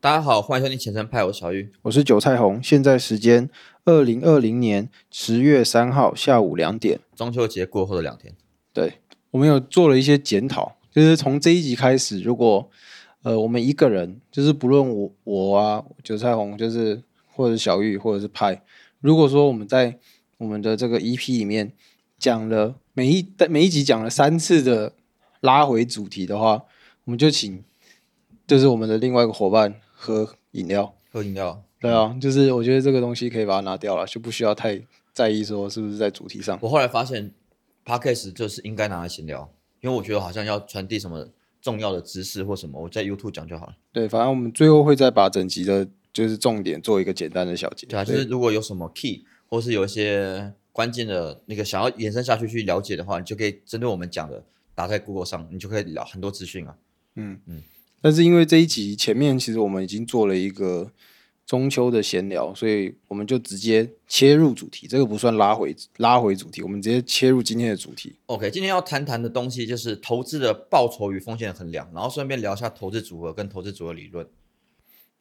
大家好，欢迎收听前程派，我是小玉。我是韭菜红，现在时间二零二零年十月三号下午两点。中秋节过后的两天，对我们有做了一些检讨，就是从这一集开始，如果呃我们一个人，就是不论我我啊韭菜红，就是或者是小玉或者是派，如果说我们在我们的这个 EP 里面讲了每一每一集讲了三次的拉回主题的话，我们就请就是我们的另外一个伙伴喝饮料。喝饮料。对啊，就是我觉得这个东西可以把它拿掉了，就不需要太在意说是不是在主题上。我后来发现 podcast 就是应该拿来闲聊，因为我觉得好像要传递什么重要的知识或什么，我在 YouTube 讲就好了。对，反正我们最后会再把整集的就是重点做一个简单的小结。对啊，就是如果有什么 key 或是有一些关键的那个想要延伸下去去了解的话，你就可以针对我们讲的打在 Google 上，你就可以聊很多资讯啊。嗯嗯。但是因为这一集前面其实我们已经做了一个中秋的闲聊，所以我们就直接切入主题，这个不算拉回拉回主题，我们直接切入今天的主题。OK，今天要谈谈的东西就是投资的报酬与风险衡量，然后顺便聊一下投资组合跟投资组合理论。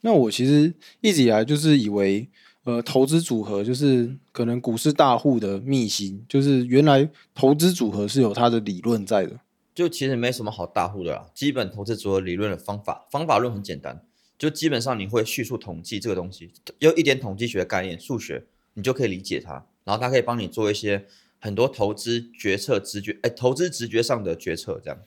那我其实一直以来就是以为，呃，投资组合就是可能股市大户的秘辛，就是原来投资组合是有它的理论在的。就其实没什么好大户的啦，基本投资组合理论的方法，方法论很简单，就基本上你会叙述统计这个东西，有一点统计学的概念，数学你就可以理解它，然后它可以帮你做一些很多投资决策直觉，哎，投资直觉上的决策这样。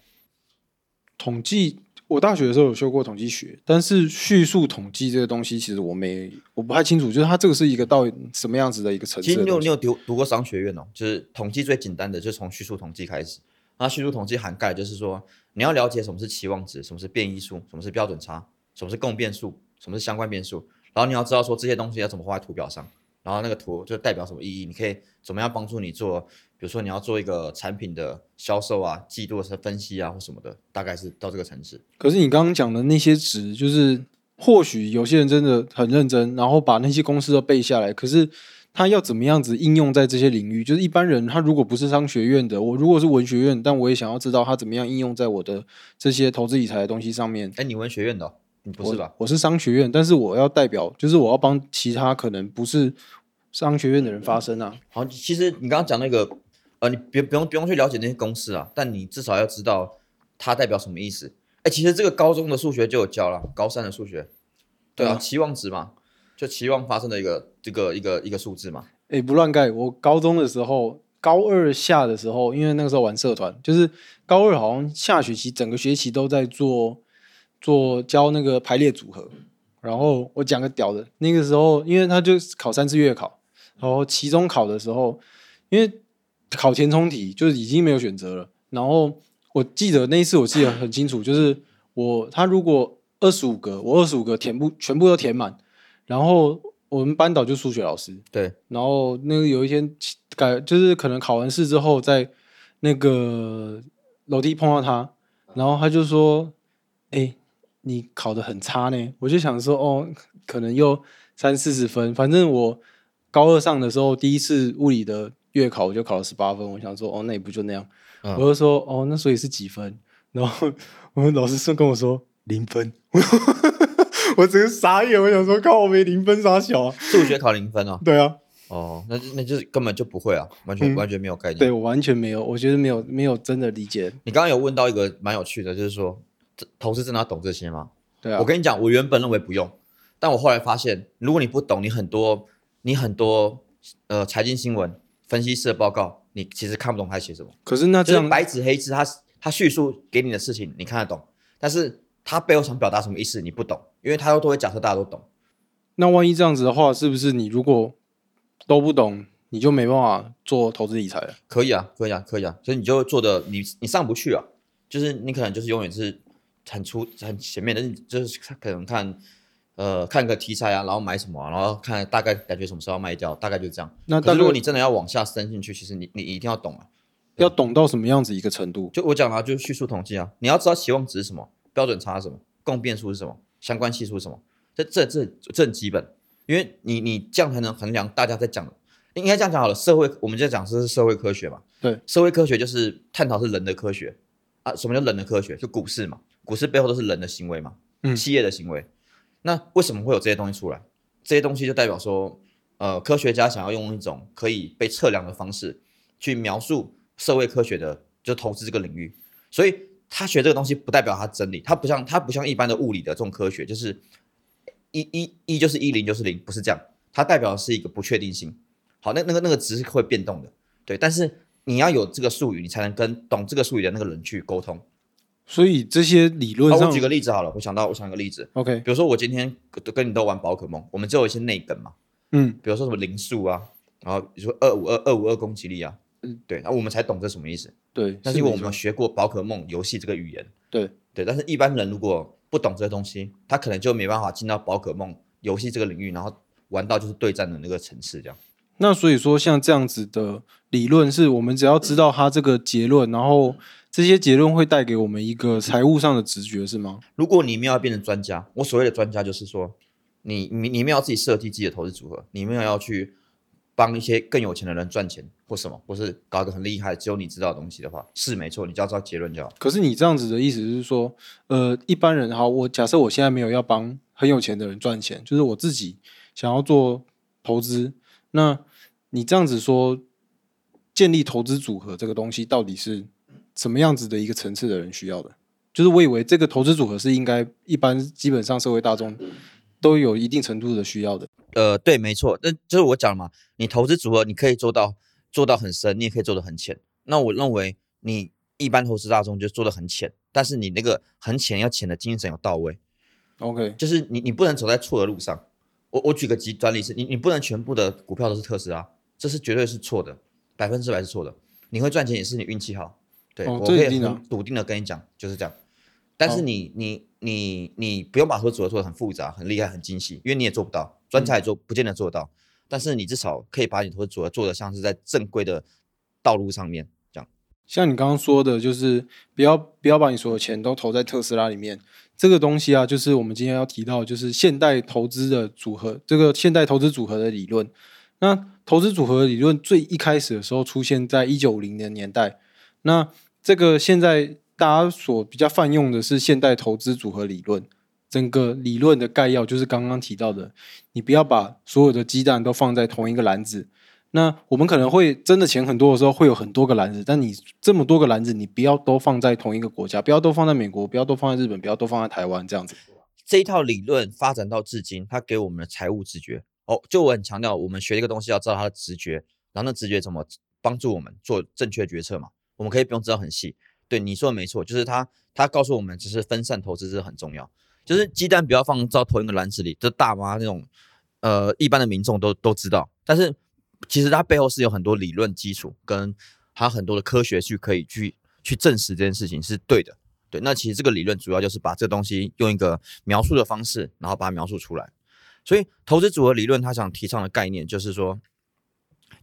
统计，我大学的时候有修过统计学，但是叙述统计这个东西，其实我没我不太清楚，就是它这个是一个到什么样子的一个层其实你有。你有读读过商学院哦，就是统计最简单的，就是从叙述统计开始。那叙述统计涵盖就是说，你要了解什么是期望值，什么是变异数，什么是标准差，什么是共变数，什么是相关变数，然后你要知道说这些东西要怎么画在图表上，然后那个图就代表什么意义，你可以怎么样帮助你做，比如说你要做一个产品的销售啊、季度的分析啊或什么的，大概是到这个层次。可是你刚刚讲的那些值，就是或许有些人真的很认真，然后把那些公式都背下来，可是他要怎么样子应用在这些领域？就是一般人他如果不是商学院的，我如果是文学院，但我也想要知道他怎么样应用在我的这些投资理财的东西上面。哎，你文学院的、哦，你不是吧？我？我是商学院，但是我要代表，就是我要帮其他可能不是商学院的人发声啊。好，其实你刚刚讲那个，呃，你别不用不用去了解那些公式啊，但你至少要知道它代表什么意思。哎，其实这个高中的数学就有教了，高三的数学，对啊期望值嘛，就期望发生的一个这个一个一个数字嘛。诶，不乱盖。我高中的时候，高二下的时候，因为那个时候玩社团，就是高二好像下学期整个学期都在做做教那个排列组合。然后我讲个屌的，那个时候因为他就考三次月考，然后期中考的时候，因为考填充题就是已经没有选择了。然后我记得那一次我记得很清楚，就是我他如果二十五个，我二十五个填不全部都填满，然后我们班导就数学老师，对，然后那个有一天改，就是可能考完试之后，在那个楼梯碰到他，然后他就说：“哎、你考的很差呢。”我就想说：“哦，可能又三四十分。反正我高二上的时候，第一次物理的月考我就考了十八分。我想说：哦，那也不就那样。嗯我就说：哦，那所以是几分？然后我们老师说跟我说零分。我整个傻眼，我想说：靠，我没零分傻小啊。数学考零分哦。对啊。哦，那就那就是根本就不会啊，完全、嗯完全没有概念。对我完全没有，我觉得没有没有真的理解。你刚刚有问到一个蛮有趣的，就是说，这投资真的要懂这些吗？对啊，我跟你讲，我原本认为不用，但我后来发现，如果你不懂，你很多你很多呃财经新闻分析师的报告，你其实看不懂他写什么。可是那这样，就是白纸黑字，他他叙述给你的事情你看得懂，但是他背后想表达什么意思你不懂，因为他都会假设大家都懂。那万一这样子的话，是不是你如果都不懂，你就没办法做投资理财了？可以啊，可以啊，可以啊，所以你就做的你你上不去啊，就是你可能就是永远是很出很前面的，就是可能看呃看个题材啊，然后买什么啊、然后看大概感觉什么时候要卖掉，大概就这样。那大概可是如果你真的要往下深进去，其实你你一定要懂啊。要懂到什么样子一个程度？就我讲的、啊，就是叙述统计啊，你要知道期望值是什么，标准差是什么，共变数是什么，相关系数是什么，这这这这很基本，因为你你这样才能衡量大家在讲的。应该这样讲好了，社会我们在讲是社会科学嘛，对，社会科学就是探讨是人的科学啊。什么叫人的科学？就股市嘛，股市背后都是人的行为嘛，嗯企业的行为。那为什么会有这些东西出来？这些东西就代表说，呃，科学家想要用一种可以被测量的方式去描述社会科学的，就投资这个领域。所以他学这个东西不代表他真理，他不像他不像一般的物理的这种科学，就是一一一就是一，零就是零，不是这样。它代表的是一个不确定性。好，那那个那个值是会变动的，对。但是你要有这个术语，你才能跟懂这个术语的那个人去沟通。所以这些理论上，我举个例子好了，我想到我想一个例子，OK，比如说我今天跟跟你都玩宝可梦，我们就有一些内梗嘛，嗯，比如说什么零数啊，然后比如说二五二二五二攻击力啊，嗯，对，那我们才懂这什么意思，对。但是因为我们学过宝可梦游戏这个语言，对对，但是一般人如果不懂这个东西，他可能就没办法进到宝可梦游戏这个领域，然后玩到就是对战的那个层次这样。那所以说，像这样子的理论，是我们只要知道它这个结论，然后这些结论会带给我们一个财务上的直觉，是吗？如果你们要变成专家，我所谓的专家就是说，你你你们要自己设计自己的投资组合，你们要去帮一些更有钱的人赚钱或什么，或是搞得很厉害只有你知道的东西的话，是没错，你就要知道结论就好。可是你这样子的意思是说，呃，一般人好，我假设我现在没有要帮很有钱的人赚钱，就是我自己想要做投资，那。你这样子说，建立投资组合这个东西到底是什么样子的一个层次的人需要的？就是我以为这个投资组合是应该一般基本上社会大众都有一定程度的需要的。呃，对，没错，那就是我讲嘛，你投资组合你可以做到做到很深，你也可以做的很浅。那我认为你一般投资大众就做的很浅，但是你那个很浅要浅的精神要到位。OK，就是你你不能走在错的路上。我我举个极端例子，你你不能全部的股票都是特斯拉。这是绝对是错的，百分之百是错的。你会赚钱也是你运气好，对我可以很笃定的跟你讲，就是这样。但是你你你你不用把合组合做的很复杂、很厉害、很精细，因为你也做不到，专家也做不见得做得到。但是你至少可以把你投资组合做的像是在正规的道路上面这样。像你刚刚说的，就是不要不要把你所有钱都投在特斯拉里面。这个东西啊，就是我们今天要提到，就是现代投资的组合，这个现代投资组合的理论。那投资组合理论最一开始的时候出现在一九五零年年代，那这个现在大家所比较泛用的是现代投资组合理论。整个理论的概要就是刚刚提到的，你不要把所有的鸡蛋都放在同一个篮子。那我们可能会真的钱很多的时候会有很多个篮子，但你这么多个篮子，你不要都放在同一个国家，不要都放在美国，不要都放在日本，不要都放在台湾这样子。这一套理论发展到至今，它给我们的财务直觉。哦，就我很强调，我们学一个东西要知道它的直觉，然后那直觉怎么帮助我们做正确决策嘛？我们可以不用知道很细。对你说的没错，就是他他告诉我们，只是分散投资是很重要，就是鸡蛋不要放到同一个篮子里。这大妈那种呃一般的民众都都知道，但是其实它背后是有很多理论基础，跟还有很多的科学去可以去去证实这件事情是对的。对，那其实这个理论主要就是把这个东西用一个描述的方式，然后把它描述出来。所以，投资组合理论它想提倡的概念就是说，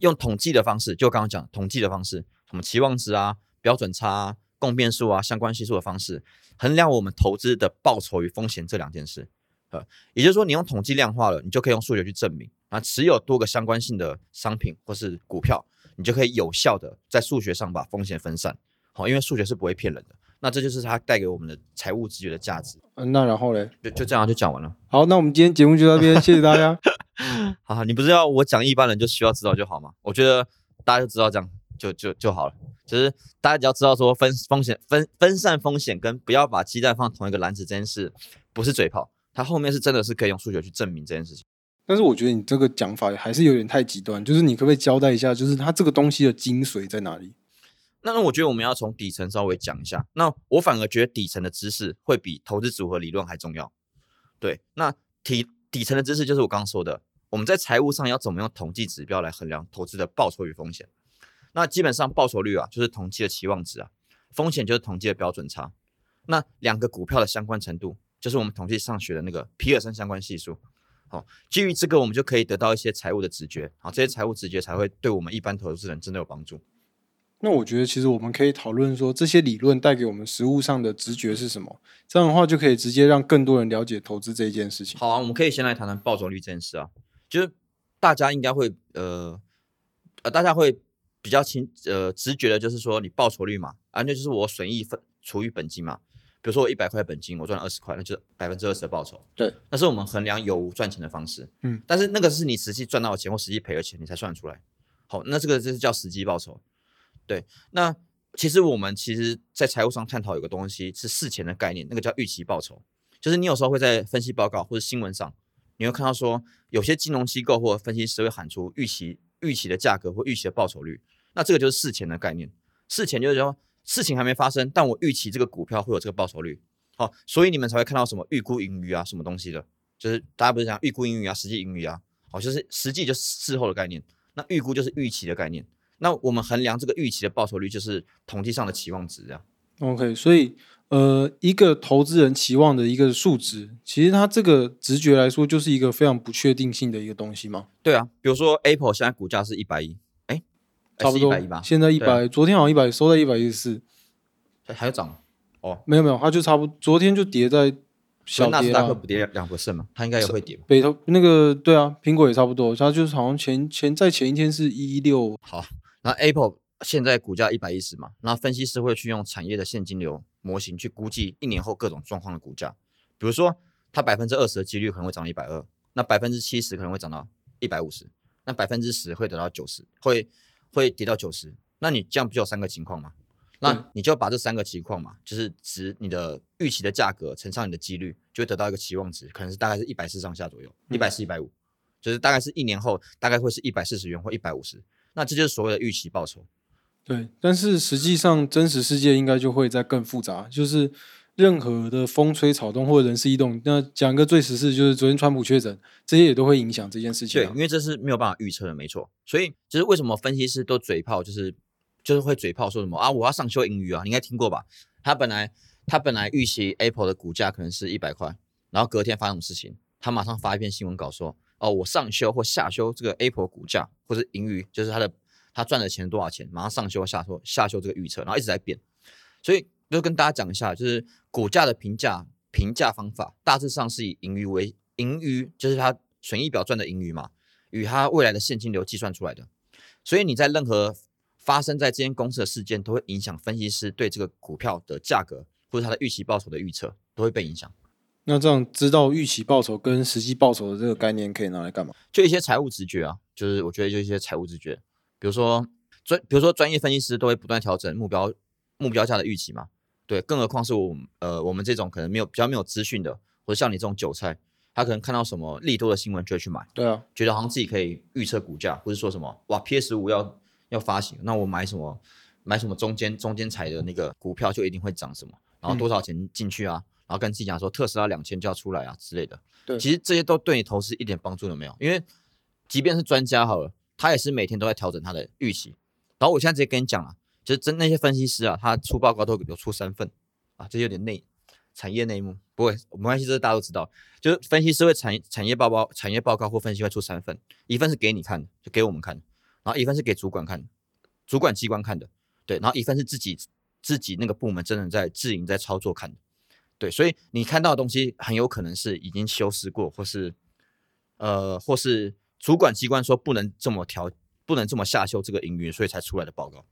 用统计的方式，就刚刚讲统计的方式，什么期望值啊、标准差啊、共变数啊、相关系数的方式，衡量我们投资的报酬与风险这两件事。呃，也就是说，你用统计量化了，你就可以用数学去证明啊，持有多个相关性的商品或是股票，你就可以有效的在数学上把风险分散。好，因为数学是不会骗人的。那这就是它带给我们的财务直觉的价值。嗯，那然后嘞，就就这样就讲完了。好，那我们今天节目就到这边，谢谢大家。好，你不是要我讲一般人就需要知道就好吗？我觉得大家就知道这样就就就好了。就是大家只要知道说分风险分分散风险跟不要把鸡蛋放同一个篮子这件事，不是嘴炮，它后面是真的是可以用数学去证明这件事情。但是我觉得你这个讲法还是有点太极端，就是你可不可以交代一下，就是它这个东西的精髓在哪里？那我觉得我们要从底层稍微讲一下。那我反而觉得底层的知识会比投资组合理论还重要。对，那底底层的知识就是我刚刚说的，我们在财务上要怎么用统计指标来衡量投资的报酬与风险。那基本上报酬率啊，就是统计的期望值啊；风险就是统计的标准差。那两个股票的相关程度，就是我们统计上学的那个皮尔森相关系数。好，基于这个，我们就可以得到一些财务的直觉。好，这些财务直觉才会对我们一般投资人真的有帮助。那我觉得，其实我们可以讨论说，这些理论带给我们实物上的直觉是什么？这样的话，就可以直接让更多人了解投资这一件事情。好啊，我们可以先来谈谈报酬率这件事啊。就是大家应该会呃呃，大家会比较清呃直觉的，就是说你报酬率嘛，啊，那就是我损益分除以本金嘛。比如说我一百块本金，我赚了二十块，那就是百分之二十的报酬。对，那是我们衡量有无赚钱的方式。嗯，但是那个是你实际赚到的钱或实际赔的钱，你才算得出来。好，那这个就是叫实际报酬。对，那其实我们其实在财务上探讨有个东西是事前的概念，那个叫预期报酬。就是你有时候会在分析报告或者新闻上，你会看到说有些金融机构或分析师会喊出预期预期的价格或预期的报酬率，那这个就是事前的概念。事前就是说事情还没发生，但我预期这个股票会有这个报酬率。好，所以你们才会看到什么预估盈余啊，什么东西的，就是大家不是讲预估盈余啊，实际盈余啊，好，就是实际就是事后的概念，那预估就是预期的概念。那我们衡量这个预期的报酬率，就是统计上的期望值，这样。OK，所以呃，一个投资人期望的一个数值，其实它这个直觉来说，就是一个非常不确定性的一个东西嘛。对啊，比如说 Apple 现在股价是一百一，哎，差不多一百一吧，现在一百、昨天好像一百，收在一百一十四，还还有涨哦，没有没有，它就差不多，昨天就跌在所小跌以纳斯达克了。不跌两 percent 吗？它应该也会跌吧？北投那个对啊，苹果也差不多，它就是好像前前在前一天是一六，好，那 Apple 现在股价一百一十嘛，那分析师会去用产业的现金流模型去估计一年后各种状况的股价，比如说它百分之二十的几率可能会涨到一百二，那百分之七十可能会涨到一百五十，那百分之十会得到九十，会会跌到九十，那你这样不就有三个情况吗？那你就把这三个情况嘛，就是值你的预期的价格乘上你的几率，就会得到一个期望值，可能是大概是一百四上下左右，一百四、一百五，就是大概是一年后大概会是一百四十元或一百五十，那这就是所谓的预期报酬。对，但是实际上真实世界应该就会再更复杂，就是任何的风吹草动或者人事异动，那讲一个最实事，就是昨天川普确诊，这些也都会影响这件事情、对，因。为这是没有办法预测的，没错。所以就是为什么分析师都嘴炮，就是就是会嘴炮说什么啊，我要上修盈余啊，你应该听过吧？他本来他本来预期 Apple 的股价可能是一百块，然后隔天发生什么事情，他马上发一篇新闻稿说，哦，我上修或下修这个 Apple 股价或者盈余，就是他的他赚的钱多少钱，马上上修下修下修这个预测，然后一直在变。所以就跟大家讲一下，就是股价的评价评价方法，大致上是以盈余为盈余，就是它损益表赚的盈余嘛，与它未来的现金流计算出来的。所以你在任何发生在这间公司的事件，都会影响分析师对这个股票的价格或者它的预期报酬的预测，都会被影响。那这样知道预期报酬跟实际报酬的这个概念可以拿来干嘛？就一些财务直觉啊，就是我觉得就一些财务直觉，比如说专，比如说专业分析师都会不断调整目标目标价的预期嘛，对，更何况是我呃我们这种可能没有比较没有资讯的，或者像你这种韭菜，他可能看到什么利多的新闻就会去买，对啊，觉得好像自己可以预测股价，或者说什么哇 PS 五要要发行，那我买什么买什么中间中间彩的那个股票就一定会涨什么，然后多少钱进去啊，然后跟自己讲说特斯拉两千就要出来啊之类的。对其实这些都对你投资一点帮助都没有，因为即便是专家好了，他也是每天都在调整他的预期。然后我现在直接跟你讲了，就是真那些分析师啊，他出报告都有出三份啊，这有点内产业内幕，不会没关系，这大家都知道。就是分析师会产业产业报告、产业报告或分析会出三份，一份是给你看的，就给我们看的，然后一份是给主管看的，主管机关看的，对，然后一份是自己自己那个部门真的在自营在操作看的，对，所以你看到的东西很有可能是已经修饰过，或是呃，或是主管机关说不能这么调，不能这么下修这个营运，所以才出来的报告。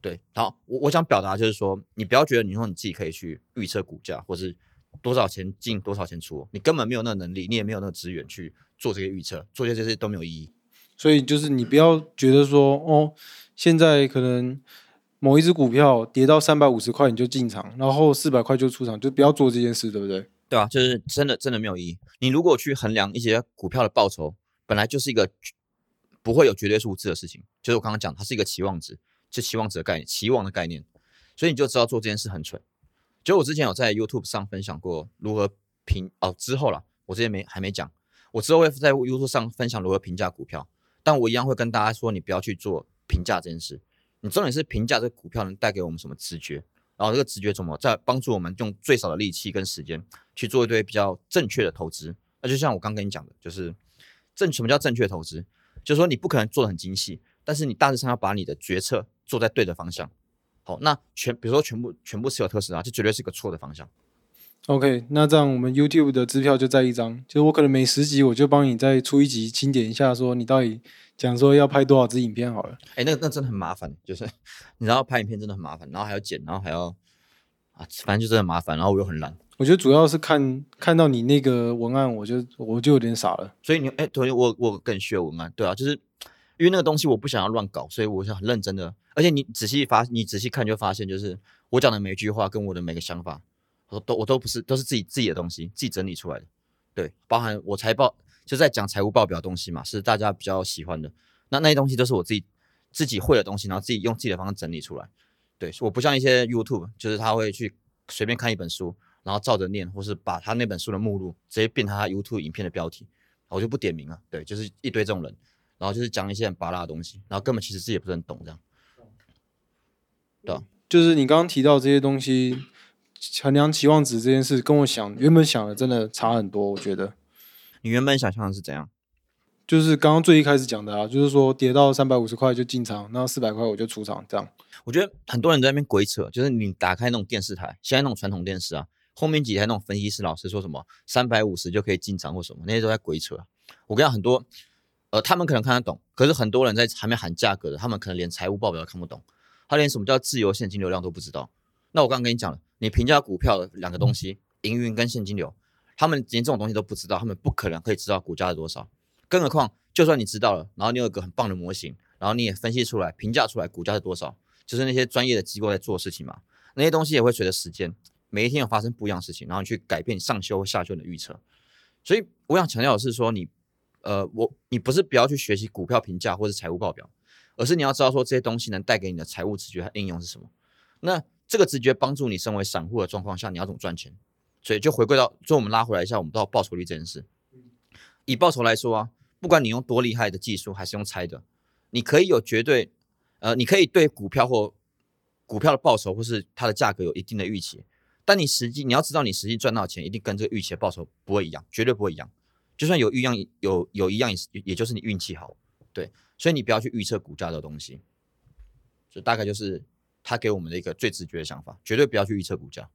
对，好，我我想表达就是说，你不要觉得你说你自己可以去预测股价，或是多少钱进多少钱出，你根本没有那个能力，你也没有那个资源去做这些预测，做这些这些都没有意义。所以就是你不要觉得说哦，现在可能某一只股票跌到三百五十块你就进场，然后四百块就出场，就不要做这件事，对不对？对啊，就是真的真的没有意义。你如果去衡量一些股票的报酬，本来就是一个不会有绝对数字的事情，就是我刚刚讲，它是一个期望值，是期望值的概念，期望的概念，所以你就知道做这件事很蠢。就我之前有在 YouTube 上分享过如何评哦，之后了，我之前没还没讲，我之后会在 YouTube 上分享如何评价股票，但我一样会跟大家说，你不要去做评价这件事，你重点是评价这个股票能带给我们什么直觉，然后这个直觉怎么在帮助我们用最少的力气跟时间去做一堆比较正确的投资。那就像我刚跟你讲的，就是正什么叫正确投资，就是说你不可能做的很精细，但是你大致上要把你的决策做在对的方向。好，那全比如说全部全部持有特斯拉，这绝对是个错的方向。OK，那这样我们 YouTube 的支票就在一张，就是我可能每十集我就帮你再出一集清点一下，说你到底讲说要拍多少支影片好了。哎，那个那真的很麻烦，就是你知道拍影片真的很麻烦，然后还要剪，然后还要啊，反正就真的很麻烦，然后我又很懒，我觉得主要是看看到你那个文案，我就我就有点傻了。所以你哎，对我我更需要文案，对啊，就是因为那个东西我不想要乱搞，所以我是很认真的。而且你仔细发，你仔细看就发现，就是我讲的每一句话跟我的每个想法，我都我都不是都是自己自己的东西，自己整理出来的。对，包含我财报就在讲财务报表东西嘛，是大家比较喜欢的。那那些东西都是我自己自己会的东西，然后自己用自己的方式整理出来。对，我不像一些 YouTube，就是他会去随便看一本书，然后照着念，或是把他那本书的目录直接变成他 YouTube 影片的标题，我就不点名了。对，就是一堆这种人，然后就是讲一些很拔辣的东西，然后根本其实自己也不是很懂这样。对啊，就是你刚刚提到这些东西，衡量期望值这件事，跟我想原本想的真的差很多。我觉得你原本想象的是怎样？就是刚刚最一开始讲的啊，就是说跌到三百五十块就进场，然后四百块我就出场，这样。我觉得很多人在那边鬼扯，就是你打开那种电视台，现在那种传统电视啊，后面几台那种分析师老师说什么三百五十就可以进场或什么，那些都在鬼扯。我跟你讲，很多呃，他们可能看得懂，可是很多人在还没喊价格的，他们可能连财务报表都看不懂，他连什么叫自由现金流量都不知道。那我刚刚跟你讲了，你评价股票的两个东西，营运跟现金流，他们连这种东西都不知道，他们不可能可以知道股价是多少。更何况，就算你知道了，然后你有一个很棒的模型，然后你也分析出来、评价出来股价是多少，就是那些专业的机构在做事情嘛。那些东西也会随着时间，每一天有发生不一样的事情，然后你去改变上修或下修的预测。所以我想强调的是说，你呃，我你不是不要去学习股票评价或者财务报表，而是你要知道说这些东西能带给你的财务直觉和应用是什么。那这个直觉帮助你身为散户的状况下，你要怎么赚钱？所以就回归到，就我们拉回来一下，我们到报酬率这件事。以报酬来说啊，不管你用多厉害的技术，还是用猜的，你可以有绝对，呃，你可以对股票或股票的报酬或是它的价格有一定的预期，但你实际你要知道，你实际赚到钱一定跟这个预期的报酬不会一样，绝对不会一样。就算有一样有有一样也是，也就是你运气好，对，所以你不要去预测股价的东西。就大概就是他给我们的一个最直觉的想法，绝对不要去预测股价。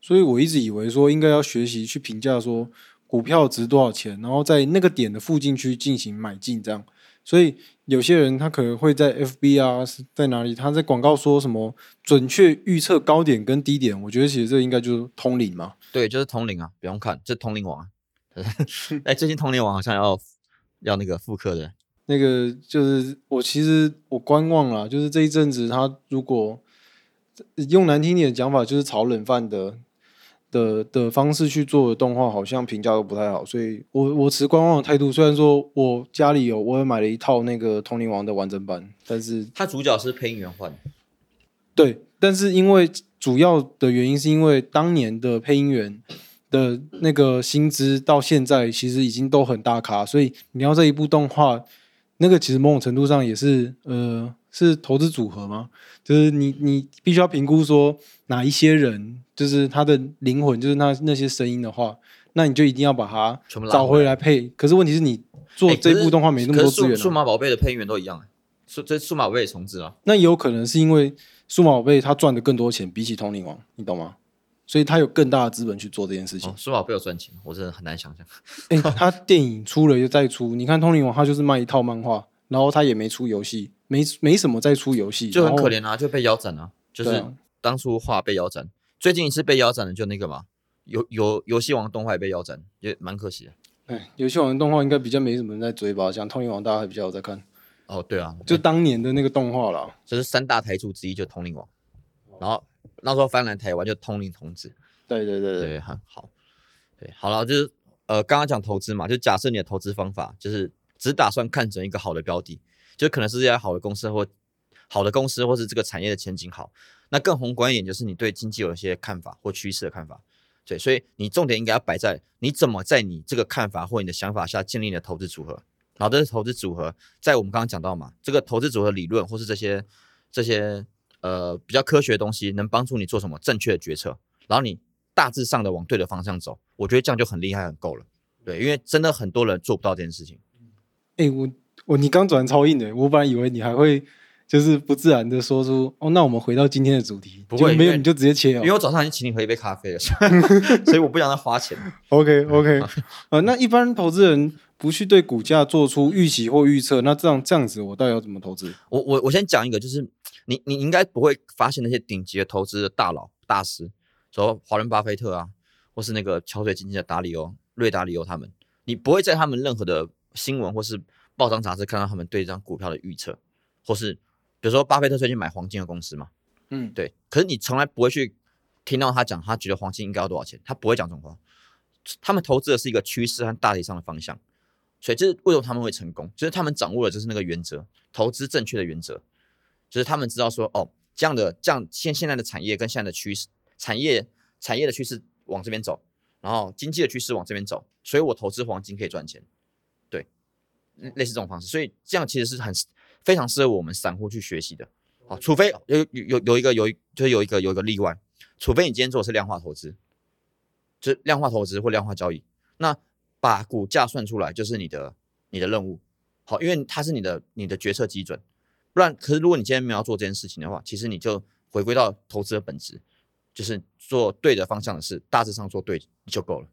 所以我一直以为说应该要学习去评价说股票值多少钱，然后在那个点的附近去进行买进这样。所以有些人他可能会在 FB 啊是在哪里，他在广告说什么准确预测高点跟低点，我觉得其实这应该就是通灵嘛。对，就是通灵啊，不用看，这通灵王啊。哎，最近通灵王好像要 要那个复刻的，那个就是我其实我观望了，就是这一阵子他如果用难听点的讲法，就是炒冷饭的的的方式去做的动画，好像评价都不太好，所以我我持观望的态度。虽然说我家里有，我也买了一套那个通灵王的完整版，但是它主角是配音员换的，对，但是因为主要的原因是因为当年的配音员的那个薪资到现在其实已经都很大咖，所以你要这一部动画，那个其实某种程度上也是呃是投资组合吗？就是你你必须要评估说哪一些人就是他的灵魂，就是那那些声音的话，那你就一定要把它找回来配。可是问题是你做哎这部动画没那么多资源、啊，数码宝贝的配音员都一样哎，数这数码宝贝也重置了。那也有可能是因为数码宝贝它赚的更多钱，比起通灵王，你懂吗？所以他有更大的资本去做这件事情哦，。数码宝贝有赚钱，我真的很难想象。哎、他电影出了又再出，你看《通灵王》，他就是卖一套漫画，然后他也没出游戏，没没什么再出游戏，就很可怜啊，就被腰斩啊。就是当初画被腰斩，最近一次被腰斩的就那个嘛，游游游戏王动画也被腰斩，也蛮可惜的。哎，游戏王的动画应该比较没什么人在追吧？像《通灵王》，大家还比较有在看，哦，对啊，就当年的那个动画啦。这是三大台柱之一，就通灵王。然后那时候翻来台湾就通灵童子，对对对对，对，很好。对，好了，就是呃，刚刚讲投资嘛，就假设你的投资方法就是只打算看准一个好的标的，就可能是这家好的公司或好的公司，或是这个产业的前景好。那更宏观一点，就是你对经济有一些看法或趋势的看法。对，所以你重点应该要摆在你怎么在你这个看法或你的想法下建立你的投资组合。然后这是投资组合，在我们刚刚讲到嘛，这个投资组合理论或是这些这些呃比较科学的东西，能帮助你做什么正确的决策。然后你大致上的往对的方向走，我觉得这样就很厉害很够了。对，因为真的很多人做不到这件事情。哎、我我你刚转超硬的，我本来以为你还会就是不自然的说出哦，那我们回到今天的主题，不会没有你就直接切哦因为。我早上已经请你喝一杯咖啡了，所以我不想再花钱。OK OK，呃，那一般投资人不去对股价做出预期或预测，那这样这样子，我到底要怎么投资？我我我先讲一个，就是你你应该不会发现那些顶级的投资的大佬大师，说华伦巴菲特啊，或是那个桥水经济的达里欧、瑞达里欧他们，你不会在他们任何的新闻或是报章杂志看到他们对这张股票的预测，或是比如说巴菲特最近买黄金的公司嘛，嗯，对，可是你从来不会去听到他讲他觉得黄金应该要多少钱，他不会讲这种话。他们投资的是一个趋势和大体上的方向，所以这是为什么他们会成功，就是他们掌握了就是那个原则，投资正确的原则，就是他们知道说哦，这样的这样现现在的产业跟现在的趋势，产业产业的趋势往这边走，然后经济的趋势往这边走，所以我投资黄金可以赚钱，类似这种方式，所以这样其实是很非常适合我们散户去学习的。好，除非有有有有一个有一就有一个有一个例外，除非你今天做的是量化投资，就是量化投资或量化交易，那把股价算出来就是你的你的任务。好，因为它是你的你的决策基准，不然，可是如果你今天没有做这件事情的话，其实你就回归到投资的本质，就是做对的方向的事，大致上做对就够了。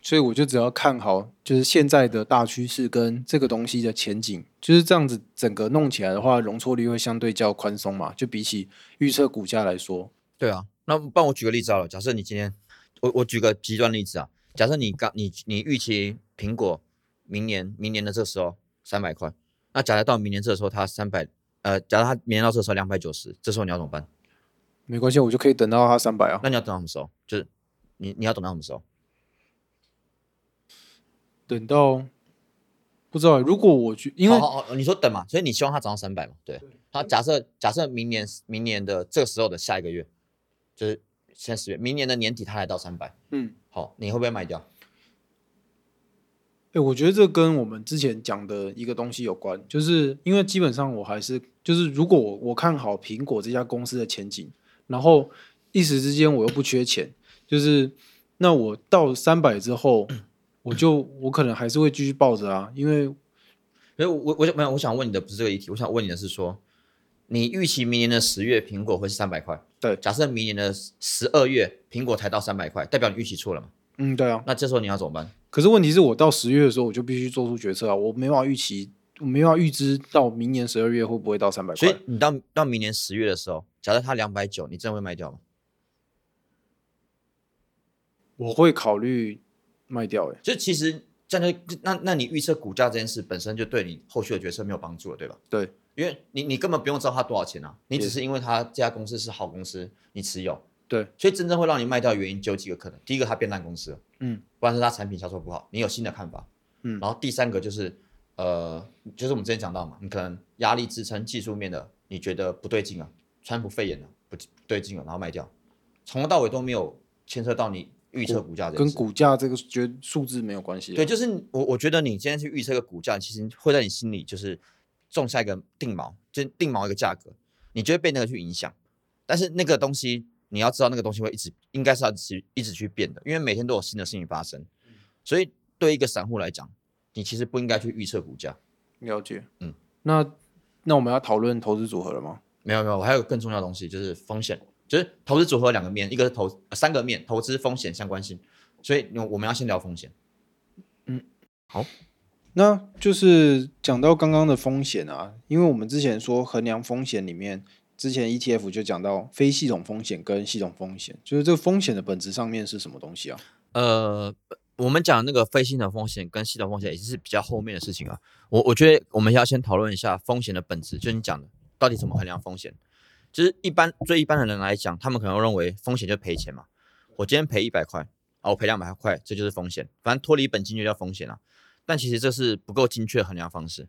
所以我就只要看好，就是现在的大趋势跟这个东西的前景，就是这样子，整个弄起来的话，容错率会相对较宽松嘛。就比起预测股价来说，对啊，那帮我举个例子好了。假设你今天，我我举个极端例子啊，假设你刚你你预期苹果明年明年的这时候三百块，那假设到明年这时候它三百，呃，假如它明年到这时候两百九十，这时候你要怎么办？没关系，我就可以等到它三百啊。那你要等到什么时候？就是你你要等到什么时候？等到不知道欸，如果我去，因为好好好，你说等嘛，所以你希望它涨到三百嘛？对。好假设假设明年明年的这个时候的下一个月，就是现在十月，明年的年底它来到三百，嗯，好，你会不会卖掉？哎、我觉得这跟我们之前讲的一个东西有关，就是因为基本上我还是就是，如果我我看好苹果这家公司的前景，然后一时之间我又不缺钱，就是那我到三百之后，我就我可能还是会继续抱着啊，因为所以我我我想没有，我想问你的不是这个议题，我想问你的是说，你预期明年的十月苹果会是三百块？对假设明年的十二月苹果才到三百块，代表你预期错了嘛？嗯对啊，那这时候你要怎么办？可是问题是我到十月的时候，我就必须做出决策啊，我没办法预期，我没办法预知到明年十二月会不会到三百块。所以你到到明年十月的时候，假设它两百九，你真的会卖掉吗？我会考虑卖掉、欸，就其实站在那那你预测股价这件事本身就对你后续的决策没有帮助了，对吧？对，因为你你根本不用知道它多少钱啊，你只是。因为它这家公司是好公司，你持有，对，所以真正会让你卖掉的原因就有几个可能。第一个，它变烂公司了，嗯，不然是它产品销售不好，你有新的看法，嗯。然后第三个就是呃，就是我们之前讲到嘛，你可能压力支撑技术面的，你觉得不对劲啊，川普肺炎了，不不对劲了，然后卖掉，从头到尾都没有牵涉到你预测股价这跟股价这个绝数字没有关系啊。对，就是我我觉得你今天去预测一个股价，其实会在你心里就是种下一个定锚，就定锚一个价格，你就会被那个去影响。但是那个东西你要知道，那个东西会一直应该是要去一直去变的，因为每天都有新的事情发生。所以对一个散户来讲，你其实不应该去预测股价。了解，嗯，那那我们要讨论投资组合了吗？没有没有，我还有更重要的东西，就是风险，就是投资组合两个面，一个是投、呃三个面，投资风险相关性。所以我们要先聊风险。嗯，好那就是讲到刚刚的风险啊，因为我们之前说衡量风险里面，之前 ETF 就讲到非系统风险跟系统风险，就是这个风险的本质上面是什么东西啊？呃，我们讲那个非系统风险跟系统风险也是比较后面的事情啊。我我觉得我们要先讨论一下风险的本质，就你讲的到底怎么衡量风险。就是一般对一般的人来讲，他们可能会认为风险就赔钱嘛。我今天赔一百块，啊，我赔两百块，这就是风险。反正脱离本金就叫风险啊。但其实这是不够精确的衡量方式。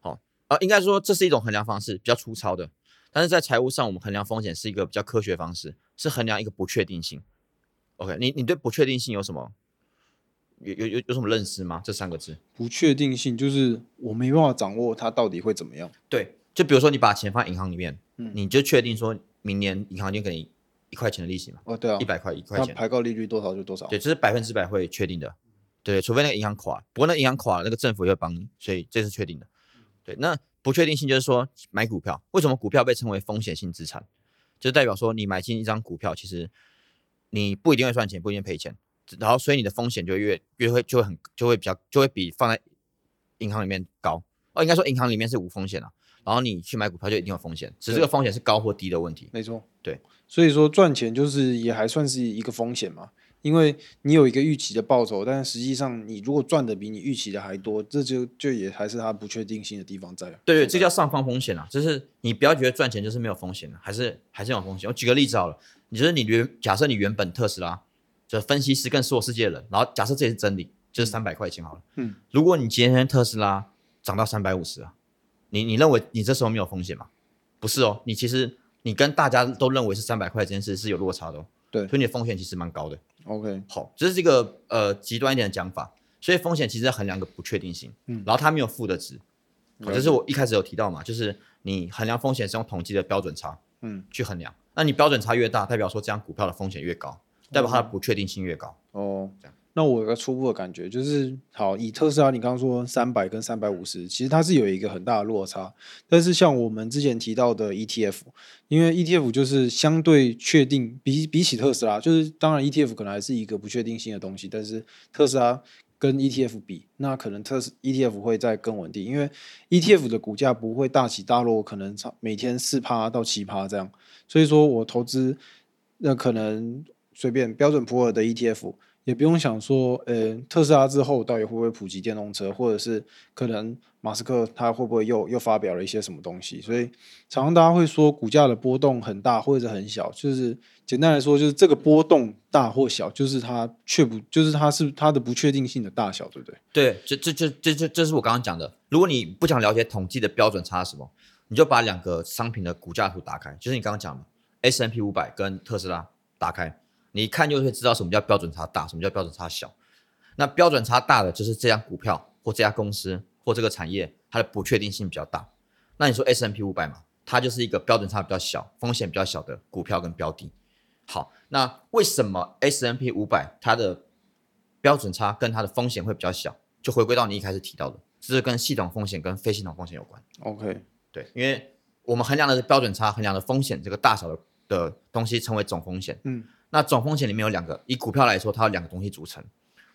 好、啊，应该说这是一种衡量方式，比较粗糙的。但是在财务上，我们衡量风险是一个比较科学方式，是衡量一个不确定性。OK，你你对不确定性有什么有有有有什么认识吗？这三个字？不确定性就是我没办法掌握它到底会怎么样。对，就比如说你把钱放在银行里面，嗯你就确定说明年银行就给你一块钱的利息嘛，哦，对啊一，百块一块它钱，排高利率多少就多少。对，这是百分之百会确定的。对，除非那个银行垮，不过那银行垮了，那个政府也会帮你，所以这是确定的。对，那不确定性就是说买股票，为什么股票被称为风险性资产？就代表说你买进一张股票，其实你不一定会赚钱，不一定赔钱，然后所以你的风险就越越会就会很就会比较就会比放在银行里面高。哦，应该说银行里面是无风险啊，然后你去买股票就一定有风险，只是这个风险是高或低的问题。没错，对，所以说赚钱就是也还算是一个风险嘛，因为你有一个预期的报酬，但是实际上你如果赚的比你预期的还多，这就就也还是它不确定性的地方在。对对，这叫上方风险啊，就是你不要觉得赚钱就是没有风险的，还是还是有风险。我举个例子好了，你觉得你原假设你原本特斯拉就是分析师跟所有世界的人，然后假设这也是真理，就是三百块钱好了，嗯，如果你今天特斯拉涨到三百五十啊，你你认为你这时候没有风险吗？不是哦，你其实你跟大家都认为是三百块这件事是有落差的、哦，对所以你的风险其实蛮高的。OK，好，这是一个呃极端一点的讲法，所以风险其实在衡量一个不确定性，嗯然后它没有负的值，好这是我一开始有提到嘛，就是你衡量风险是用统计的标准差嗯，去衡量，那你标准差越大，代表说这样股票的风险越高，代表它的不确定性越高。哦这样，那我有个初步的感觉，就是好，以特斯拉，你刚刚说三百跟三百五十，其实它是有一个很大的落差。但是像我们之前提到的 ETF，因为 ETF 就是相对确定，比比起特斯拉，就是当然 ETF 可能还是一个不确定性的东西，但是特斯拉跟 ETF 比，那可能特斯 ETF 会再更稳定，因为 ETF 的股价不会大起大落，可能差每天四趴到七趴这样。所以说我投资那可能随便标准普尔的 ETF，也不用想说，呃，特斯拉之后到底会不会普及电动车，或者是可能马斯克他会不会又又发表了一些什么东西？所以常常大家会说股价的波动很大或者很小，就是简单来说，就是这个波动大或小，就是它确不就是它是它的不确定性的大小，对不对？对，这这这这这这是我刚刚讲的。如果你不想了解统计的标准差什么，你就把两个商品的股价图打开，就是你刚刚讲的 S M P 五百跟特斯拉打开，你一看就会知道什么叫标准差大，什么叫标准差小。那标准差大的就是这家股票或这家公司或这个产业它的不确定性比较大。那你说 S M P 五百嘛，它就是一个标准差比较小、风险比较小的股票跟标的。好，那为什么 S M P 五百它的标准差跟它的风险会比较小？就回归到你一开始提到的，这是跟系统风险跟非系统风险有关。OK，对，因为我们衡量的是标准差，衡量的风险这个大小的的东西称为总风险。嗯，那总风险里面有两个，以股票来说，它有两个东西组成，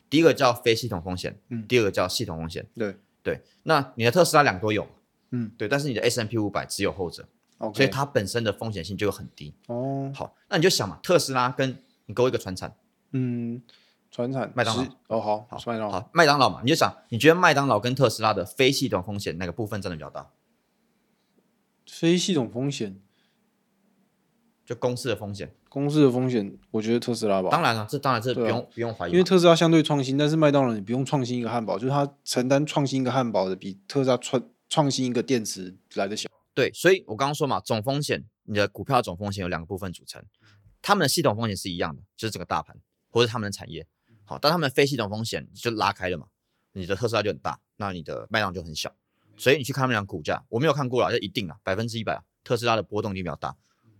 第一个叫非系统风险，嗯第二个叫系统风险。对对，那你的特斯拉两个都有，嗯，对，但是你的 S M P 五百只有后者所以它本身的风险性就很低。哦，好，那你就想嘛，特斯拉跟你给我一个船产，嗯，传产麦当劳哦，好，好，麦当劳，好，麦当劳嘛，你就想，你觉得麦当劳跟特斯拉的非系统风险哪个部分真的比较大？非系统风险，就公司的风险。公司的风险，我觉得特斯拉吧，当然了，这当然这不用、不用怀疑，因为特斯拉相对创新，但是麦当劳你不用创新一个汉堡，就是它承担创新一个汉堡的比特斯拉创创新一个电池来的小。对，所以我刚刚说嘛，总风险，你的股票总风险有两个部分组成，他们的系统风险是一样的，就是整个大盘或者他们的产业。好，但他们的非系统风险就拉开了嘛，你的特斯拉就很大，那你的麦当劳就很小，所以你去看他们俩股价，我没有看过了，这一定啊，百分之一百啊，特斯拉的波动一定比较大。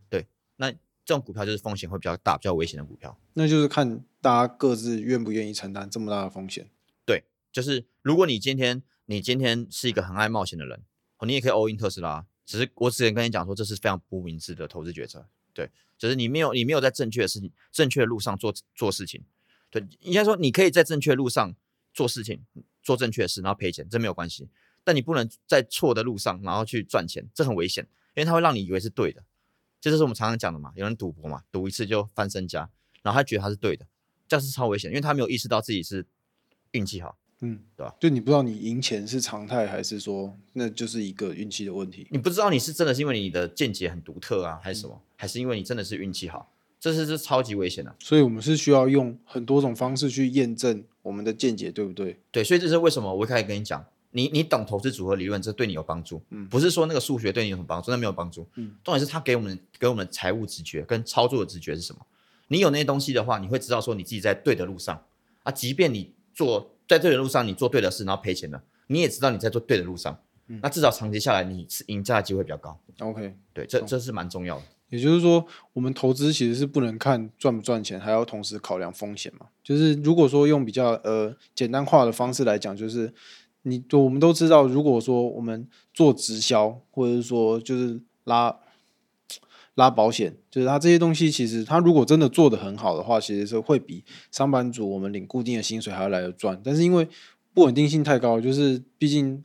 对，那这种股票就是风险会比较大、比较危险的股票。那就是看大家各自愿不愿意承担这么大的风险。对就是如果你今天你今天是一个很爱冒险的人，哦，你也可以 all in 特斯拉。只是我之前跟你讲说，这是非常不明智的投资决策。对，就是你没有你没有在正确的事情、正确的路上做做事情。对，应该说你可以在正确的路上做事情，做正确的事，然后赔钱，这没有关系。但你不能在错的路上，然后去赚钱，这很危险，因为它会让你以为是对的。这就是我们常常讲的嘛，有人赌博嘛，赌一次就翻身家，然后他觉得他是对的，这样是超危险，因为他没有意识到自己是运气好。嗯，对吧？就你不知道你赢钱是常态，还是说那就是一个运气的问题。你不知道你是真的是因为你的见解很独特啊，还是什么，还是因为你真的是运气好，这是是超级危险的。所以我们是需要用很多种方式去验证我们的见解，对不对？对，所以这是为什么我一开始跟你讲，你你懂投资组合理论，这对你有帮助，嗯。不是说那个数学对你有什么帮助，那没有帮助，嗯，重点是他给我们给我们财务直觉跟操作的直觉是什么？你有那些东西的话，你会知道说你自己在对的路上。啊，即便你做在对的路上，你做对的事，然后赔钱了，你也知道你在做对的路上，嗯。那至少长期下来你是赢家的机会比较高，OK，对，这这是蛮重要的。也就是说，我们投资其实是不能看赚不赚钱，还要同时考量风险嘛。就是如果说用比较呃简单化的方式来讲，就是你我们都知道，如果说我们做直销，或者是说就是拉拉保险，就是它这些东西，其实它如果真的做得很好的话，其实是会比上班族我们领固定的薪水还要来得赚。但是因为不稳定性太高，就是毕竟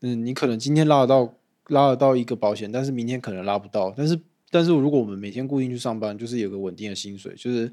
嗯，你可能今天拉得到拉得到一个保险，但是明天可能拉不到。但是但是如果我们每天固定去上班，就是有个稳定的薪水，就是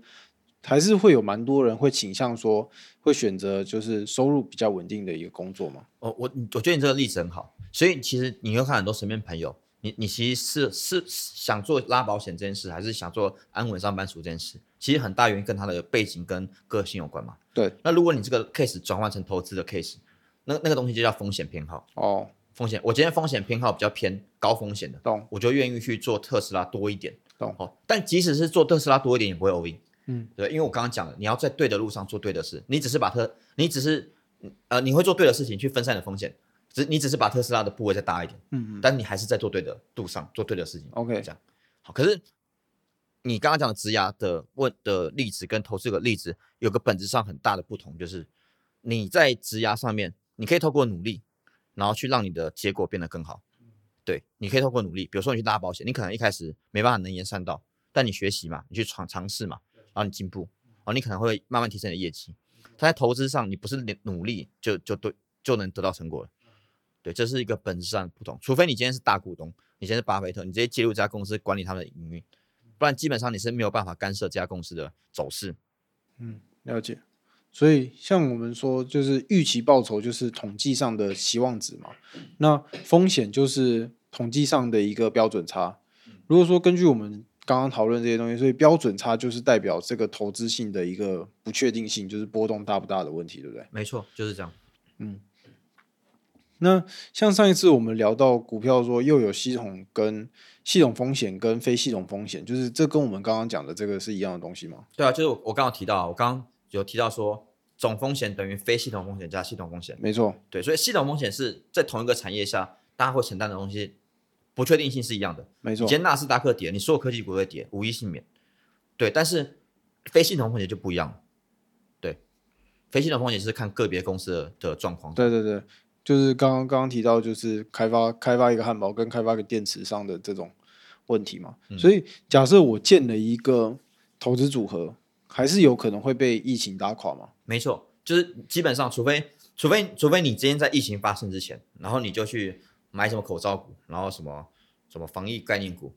还是会有蛮多人会倾向说会选择就是收入比较稳定的一个工作嘛。哦，我我觉得你这个例子很好，所以其实你会看很多身边朋友，你你其实是是想做拉保险这件事，还是想做安稳上班族这件事？其实很大原因跟他的背景跟个性有关嘛。对，那如果你这个 case 转换成投资的 case，那那个东西就叫风险偏好。哦，风险，我今天风险偏好比较偏高风险的，懂我就愿意去做特斯拉多一点。懂哦，但即使是做特斯拉多一点，也不会 all in。嗯，对，因为我刚刚讲了，你要在对的路上做对的事，你只是把特，你只是呃，你会做对的事情去分散你的风险，只你只是把特斯拉的部位再大一点，嗯嗯但你还是在做对的路上做对的事情。，OK，这样好，可是你刚刚讲的职涯的问的例子跟投资的例子有个本质上很大的不同，就是你在职涯上面，你可以透过努力，然后去让你的结果变得更好。对，你可以透过努力，比如说你去拉保险，你可能一开始没办法能言善道，但你学习嘛，你去尝尝试嘛，然后你进步，然后你可能会慢慢提升你的业绩。他在投资上，你不是努力就就对就能得到成果。对，这是一个本质上的不同。除非你今天是大股东，你今天是巴菲特，你直接介入这家公司管理他们的营运，不然基本上你是没有办法干涉这家公司的走势。嗯，了解。所以像我们说，就是预期报酬就是统计上的期望值嘛，那风险就是统计上的一个标准差。如果说根据我们刚刚讨论这些东西，所以标准差就是代表这个投资性的一个不确定性，就是波动大不大的问题，对不对？没错，就是这样。嗯那像上一次我们聊到股票说又有系统跟系统风险跟非系统风险，就是这跟我们刚刚讲的这个是一样的东西吗？对啊，就是我我刚刚有提到，我刚刚有提到说，总风险等于非系统风险加系统风险。没错，对，所以系统风险是在同一个产业下，大家会承担的东西，不确定性是一样的。没错你今，天纳斯达克跌，你所有科技股都会跌，无一幸免。对，但是非系统风险就不一样了。对，非系统风险是看个别公司的的状况。对对对，就是刚刚刚刚提到，就是开发开发一个汉堡跟开发一个电池上的这种问题嘛。所以假设我建了一个投资组合，还是有可能会被疫情打垮嘛？没错，就是基本上，除非除非除非你今天在疫情发生之前，然后你就去买什么口罩股，然后什么什么防疫概念股，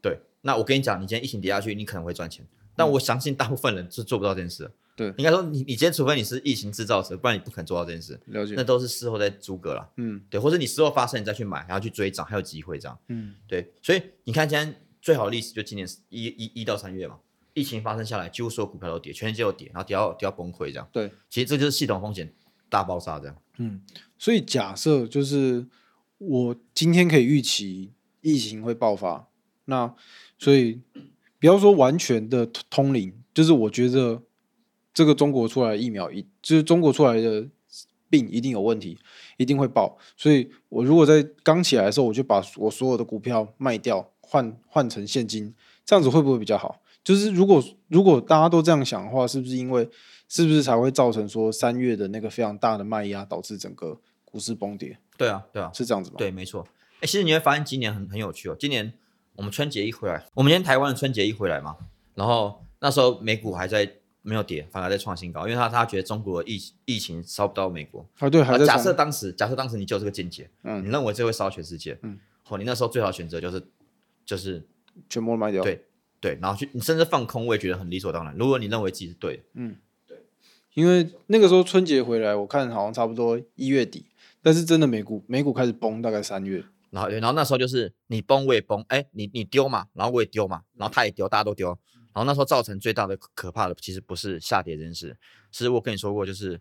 对，那我跟你讲，你今天疫情跌下去，你可能会赚钱，但我相信大部分人是做不到这件事的。对应该说你你今天除非你是疫情制造者，不然你不可能做到这件事，了解那。都是事后再诸葛了。嗯对，或者你事后发生你再去买，然后去追涨，还有机会这样。嗯，对，所以你看今天最好的例子就今年一一一到三月嘛，疫情发生下来，几乎所有股票都跌，全世界都跌，然后跌到跌到崩溃这样。对，其实这就是系统风险大爆炸这样。嗯所以假设就是我今天可以预期疫情会爆发，那所以不要说完全的通灵，就是我觉得这个中国出来的疫苗一，就是中国出来的病一定有问题，一定会爆。所以我如果在刚起来的时候，我就把我所有的股票卖掉，换换成现金，这样子会不会比较好？就是如果如果大家都这样想的话，是不是因为是不是才会造成说三月的那个非常大的卖压，导致整个股市崩跌？对啊，对啊，是这样子吗？对，没错。哎，其实你会发现今年很很有趣哦。今年我们春节一回来，我们今天台湾的春节一回来嘛，然后那时候美股还在没有跌，反而在创新高，因为他他觉得中国的疫疫情烧不到美国。啊，对，还在假冲设当时假设当时你就有这个见解，嗯你认为这会烧全世界，嗯，哦，你那时候最好的选择就是就是全部都卖掉。对对，然后去你甚至放空，我也觉得很理所当然。如果你认为自己是对的，嗯因为那个时候春节回来，我看好像差不多一月底，但是真的美股美股开始崩，大概三月。然后然后那时候就是你崩我也崩，哎，你你丢嘛，然后我也丢嘛，然后他也丢，大家都丢。然后那时候造成最大的可可怕的，其实不是下跌这件事，是我跟你说过，就是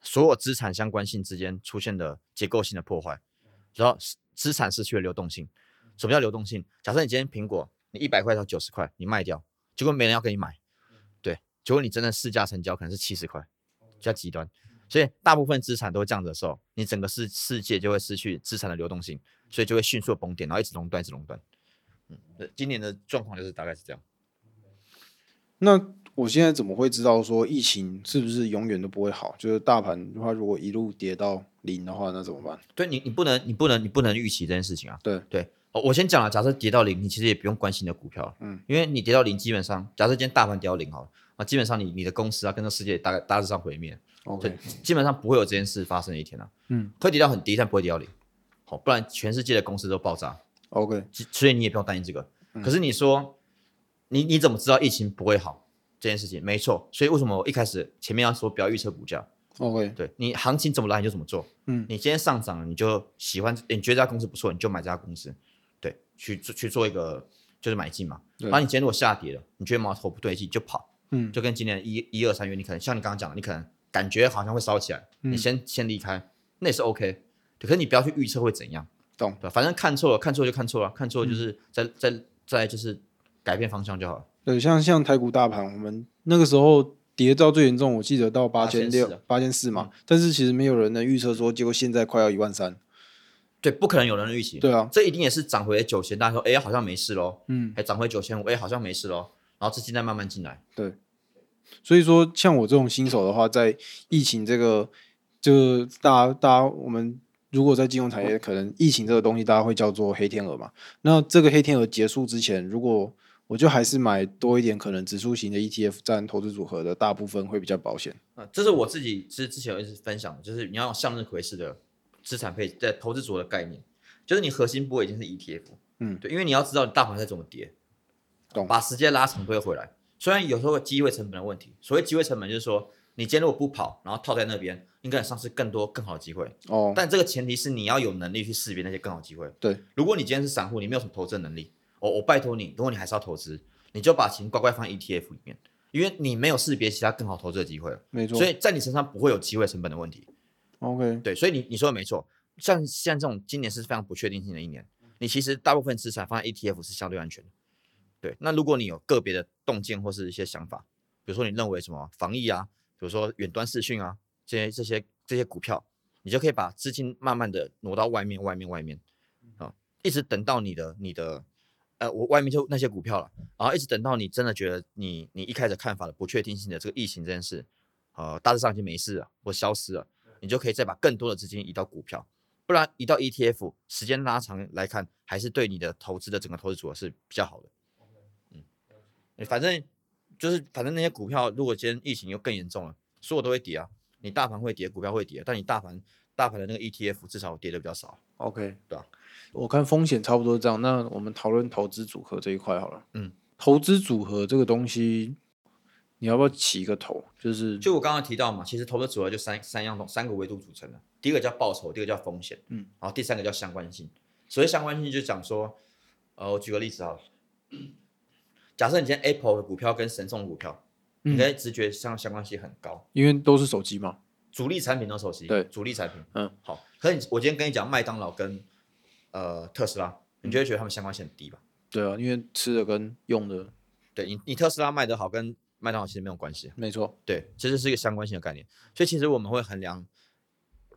所有资产相关性之间出现的结构性的破坏，然后资资产失去了流动性。什么叫流动性？假设你今天苹果你一百块到九十块，你卖掉，结果没人要给你买，对，结果你真的市价成交可能是七十块，比较极端。所以大部分资产都会这样子的时候，你整个世世界就会失去资产的流动性，所以就会迅速地崩点，然后一直垄断，一直垄断。嗯，那今年的状况就是大概是这样。那我现在怎么会知道说疫情是不是永远都不会好？就是大盘的话，如果一路跌到零的话，那怎么办？对你，你不能，你不能，你不能预期这件事情啊。对对，哦我先讲了，假设跌到零，你其实也不用关心你的股票了，嗯，因为你跌到零，基本上，假设今天大盘跌到零好了，啊，基本上你你的公司啊，跟这世界大概大致上毁灭，OK，基本上不会有这件事发生的一天啊。嗯，会跌到很低，但不会跌到零。好，不然全世界的公司都爆炸，OK，所以你也不用担心这个。可是你说，你你怎么知道疫情不会好这件事情？没错，所以为什么我一开始前面要说不要预测股价？OK，对你行情怎么来你就怎么做。嗯你今天上涨了，你就喜欢，你觉得这家公司不错，你就买这家公司，对，去做去做一个就是买进嘛。对然后你今天如果下跌了，你觉得苗头不对劲，就跑。嗯就跟今年一一二三月，你可能像你刚刚讲的，你可能感觉好像会烧起来，嗯你先先离开，那也是 OK。对，可是你不要去预测会怎样，懂对吧？反正看错了，看错就看错了，看错就是再、再再就是改变方向就好了。对，像像台股大盘，我们那个时候跌到最严重，我记得到八千六8400啊、八千四嘛，但是其实没有人能预测说，结果现在快要一万三。对，不可能有人预期。对啊，这一定也是涨回九千，大家说，哎，好像没事喽，嗯，还涨回九千五，哎，好像没事喽，然后资金再慢慢进来。对。所以说，像我这种新手的话，在疫情这个，就大家大家我们如果在金融产业，可能疫情这个东西大家会叫做黑天鹅嘛。那这个黑天鹅结束之前，如果我就还是买多一点，可能指数型的 ETF 占投资组合的大部分会比较保险。啊，这是我自己之之前有一直分享的，就是你要向日葵式的资产配在投资组合的概念，就是你核心部位已经是 ETF，嗯对，因为你要知道你大盘在怎么跌，懂把时间拉长都会回来。虽然有时候有机会成本的问题，所谓机会成本就是说，你今天如果不跑，然后套在那边，你可能丧失更多更好的机会。哦，但这个前提是你要有能力去识别那些更好的机会。对，如果你今天是散户，你没有什么投资的能力，我我拜托你，如果你还是要投资，你就把钱乖乖放在 ETF 里面，因为你没有识别其他更好投资的机会了。没错。所以在你身上不会有机会成本的问题。OK，对，所以你你说的没错，像像这种今年是非常不确定性的一年，你其实大部分资产放在 ETF 是相对安全的。对，那如果你有个别的洞见或是一些想法，比如说你认为什么防疫啊，比如说远端视讯啊，这些这些这些股票，你就可以把资金慢慢的挪到外面外面外面啊，一直等到你的你的呃我外面就那些股票了，然后一直等到你真的觉得你你一开始看法的不确定性的这个疫情这件事，呃大致上已经没事了或消失了，你就可以再把更多的资金移到股票，不然移到 ETF，时间拉长来看，还是对你的投资的整个投资组合是比较好的。嗯，反正就是反正那些股票，如果今天疫情又更严重了，所有都会跌啊。你大盘会跌，股票会跌，但你大盘大盘的那个 ETF 至少跌的比较少。OK，对啊我看风险差不多这样，那我们讨论投资组合这一块好了。嗯，投资组合这个东西，你要不要起一个头？就是就我刚刚提到嘛，其实投资组合就三三样东三个维度组成的。第一个叫报酬，第二个叫风险，嗯，然后第三个叫相关性。所谓相关性，就讲说，呃，我举个例子好了，假设你今天 Apple 的股票跟神送的股票，你嗯可以直觉相相关性很高，因为都是手机嘛。主力产品都手机，对主力产品，嗯，好。可是你我今天跟你讲麦当劳跟呃特斯拉，你就会觉得他们相关性很低吧？对啊，因为吃的跟用的，对你，你特斯拉卖得好，跟麦当劳其实没有关系。没错。对，其实是一个相关性的概念。所以其实我们会衡量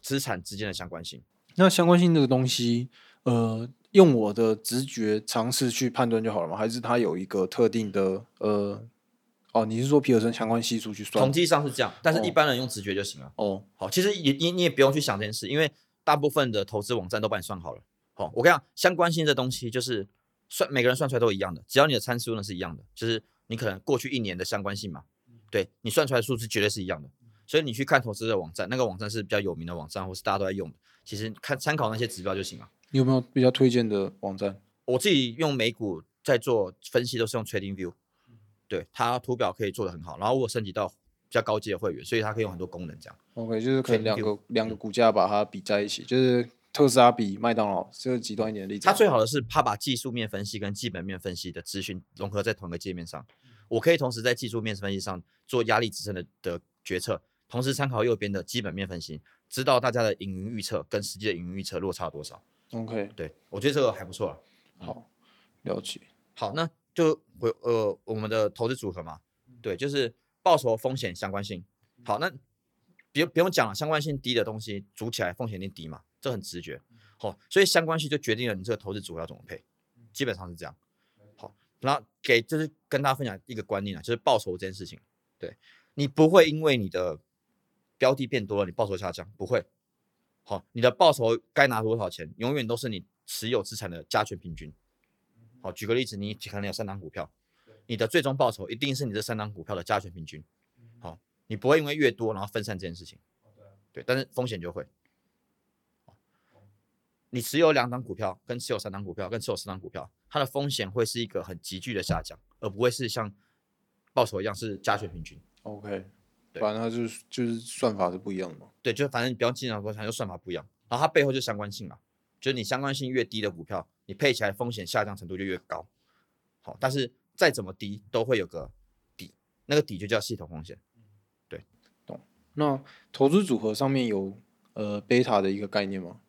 资产之间的相关性。那相关性这个东西，呃，用我的直觉尝试去判断就好了吗？还是它有一个特定的呃，哦，你是说皮尔森相关系数去算统？计上是这样，但是一哦般人用直觉就行了。哦，好，其实也你你也不用去想这件事，因为大部分的投资网站都帮你算好了。好，我跟你讲，相关性这东西就是算每个人算出来都一样的，只要你的参数呢是一样的，就是你可能过去一年的相关性嘛，对你算出来的数字绝对是一样的。所以你去看投资的网站，那个网站是比较有名的网站，或是大家都在用的，其实看参考那些指标就行了。你有没有比较推荐的网站？我自己用美股在做分析，都是用 Trading View，对它图表可以做得很好。然后我有升级到比较高级的会员，所以它可以用很多功能这样。OK，就是可能两个两个股价把它比在一起，就是特斯拉比麦当劳，这是极端一点的例子。它最好的是它把技术面分析跟基本面分析的资讯融合在同一个界面上。我可以同时在技术面分析上做压力支撑的的决策，同时参考右边的基本面分析，知道大家的盈余预测跟实际的盈余预测落差多少。OK，对我觉得这个还不错啊。好，了解。好，那就回呃我们的投资组合嘛，对，就是报酬风险相关性。好，那别不用讲了，相关性低的东西组起来风险一定低嘛，这很直觉。好、所以相关性就决定了你这个投资组合要怎么配，基本上是这样。好，然后给就是跟大家分享一个观念啊，就是报酬这件事情，对你不会因为你的标的变多了，你报酬下降，不会。好，你的报酬该拿多少钱，永远都是你持有资产的加权平均。好，举个例子，你可能有三档股票，你的最终报酬一定是你这三档股票的加权平均。好，你不会因为越多然后分散这件事情。对，但是风险就会。你持有两档股票，跟持有三档股票，跟持有四档股票，它的风险会是一个很急剧的下降，而不会是像报酬一样是加权平均。OK，对反正它就是就是算法是不一样的嘛。对，就反正你不要经常说，它就算法不一样，然后它背后就相关性嘛，就是你相关性越低的股票，你配起来风险下降程度就越高。好，但是再怎么低都会有个底，那个底就叫系统风险。对，懂那投资组合上面有呃贝塔的一个概念吗？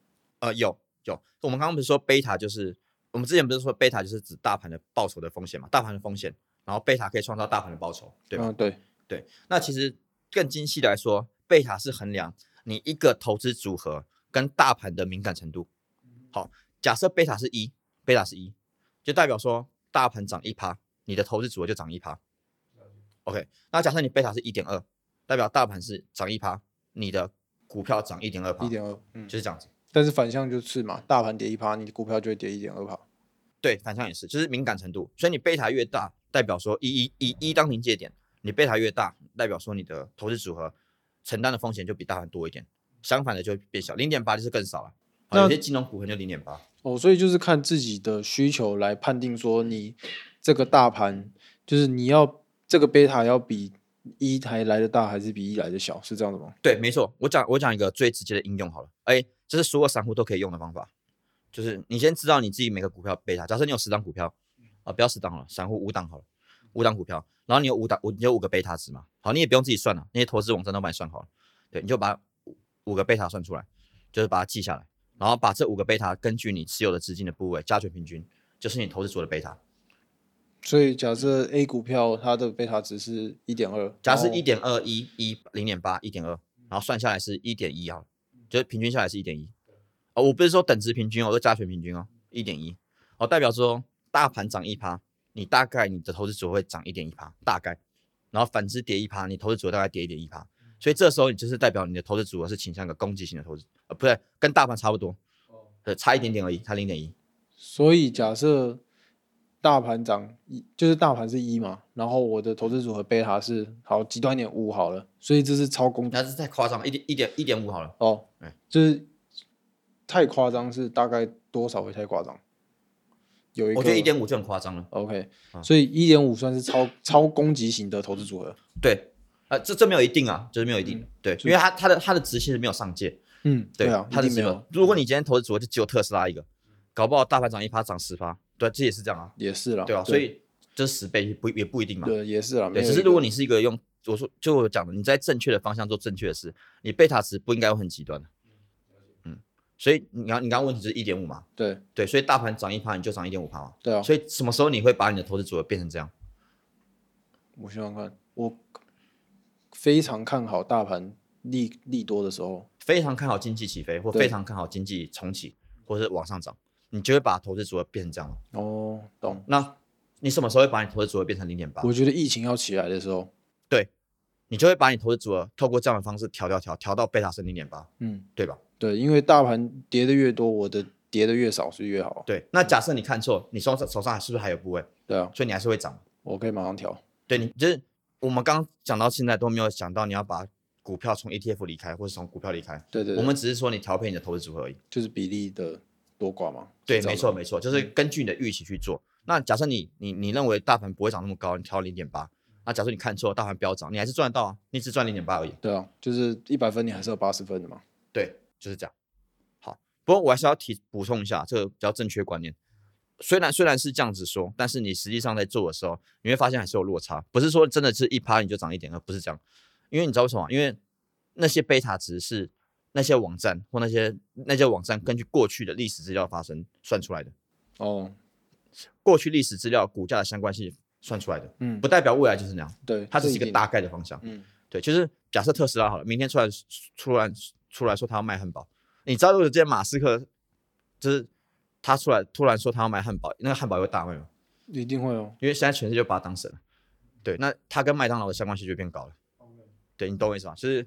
呃，有有，我们刚刚不是说贝塔就是我们之前不是说贝塔就是指大盘的报酬的风险嘛，大盘的风险，然后贝塔可以创造大盘的报酬，对吧？嗯，对，对，那其实更精细的来说，贝塔是衡量你一个投资组合跟大盘的敏感程度。好，假设贝塔是一，贝塔是一，就代表说大盘涨一趴，你的投资组合就涨一趴。OK，那假设你贝塔是一点二，代表大盘是涨一趴，你的股票涨一点二趴，一点二，嗯，就是这样子。但是反向就是嘛，大盘跌一趴，你的股票就会跌一点二趴。对，反向也是，就是敏感程度。所以你贝塔越大，代表说一一以一当临界点，你贝塔越大，代表说你的投资组合承担的风险就比大盘多一点。相反的就会变小，零点八就是更少了。有些金融股可能就零点八。哦，所以就是看自己的需求来判定说你这个大盘，就是你要这个贝塔要比一台来的大，还是比一来的小，是这样的吗？对，没错。我讲我讲一个最直接的应用好了，哎，这是所有散户都可以用的方法，就是你先知道你自己每个股票贝塔。假设你有十档股票，啊，不要十档了，散户五档好了，五档股票，然后你有五档，五你有五个贝塔值嘛？好，你也不用自己算了，那些投资网站都帮你算好了。对，你就把五五个贝塔算出来，就是把它记下来，然后把这五个贝塔根据你持有的资金的部位加权平均，就是你投资组的贝塔。所以假设 A 股票它的贝塔值是一点二，假设一点二一一零点八一点二，然后算下来是一点一啊，就是平均下来是一点一。哦，我不是说等值平均哦，我是加权平均哦，一点一。哦，代表说大盘涨一趴，你大概你的投资组合会涨一点一趴，大概。然后反之跌一趴，你投资组合大概跌一点一趴。所以这时候你就是代表你的投资组合是倾向一个攻击型的投资，呃，不对，跟大盘差不多，呃，差一点点而已，差零点一。所以假设大盘涨一，就是大盘是一嘛，然后我的投资组合贝塔是好极端一点五好了，所以这是超攻那是太夸张，一点一点一点五好了。哦哎，就是太夸张，是大概多少会太夸张？有一个我觉得一点五就很夸张了。OK，、啊所以一点五算是超超攻击型的投资组合。对，啊、这这没有一定啊，就是没有一定，对，因为它它的它的值其实没有上界，嗯，对啊，它没有，。如果你今天投资组合就只有特斯拉一个，搞不好大盘涨一趴涨十趴，对，这也是这样啊，也是啦，对啊，所以这十倍不也不一定嘛，对也是啦，对，只是如果你是一个用我说就我讲的，你在正确的方向做正确的事，你贝塔值不应该会很极端的，嗯，所以你刚你刚刚问题是一点五嘛，对对，所以大盘涨一趴你就涨一点五趴嘛，对啊，所以什么时候你会把你的投资组合变成这样？我希望看，我非常看好大盘利利多的时候，非常看好经济起飞，或非常看好经济重启，或是往上涨，你就会把投资组合变成这样了。哦，懂。那你什么时候会把你投资组合变成零点八？我觉得疫情要起来的时候，你就会把你投资组合透过这样的方式调调调调到贝塔是零点八，嗯，对吧？对，因为大盘跌的越多，我的跌的越少是越好。对。那假设你看错，你手上手上还是不是还有部位？对啊，所以你还是会涨。我可以马上调。对你就是我们刚刚讲到现在都没有想到你要把股票从 ETF 离开，或者从股票离开。对对对，我们只是说你调配你的投资组合而已。就是比例的多寡嘛。对，没错没错，就是根据你的预期去做。那假设你你你认为大盘不会涨那么高，你调零点八，那假设你看错，大盘飙涨，你还是赚得到啊，你只赚零点八而已。对啊，就是一百分你还是有八十分的嘛。对，就是这样。好，不过我还是要提补充一下这个比较正确观念。虽然虽然是这样子说，但是你实际上在做的时候，你会发现还是有落差，不是说真的是一趴你就涨一点而，不是这样。因为你知道为什么？因为那些贝塔值是那些网站或那些那些网站根据过去的历史资料发生算出来的，哦，过去历史资料股价的相关性算出来的，嗯不，代表未来就是那样，对，它只是一个大概的方向。嗯，对，就是假设特斯拉好了，明天出来突然出来说他要卖汉堡，你知道如果今天马斯克就是他出来突然说他要卖汉堡，那个汉堡会大卖吗？一定会哦。因为现在全世界就把他当神了。对，那他跟麦当劳的相关性就变高了。对你懂我意思吗？就是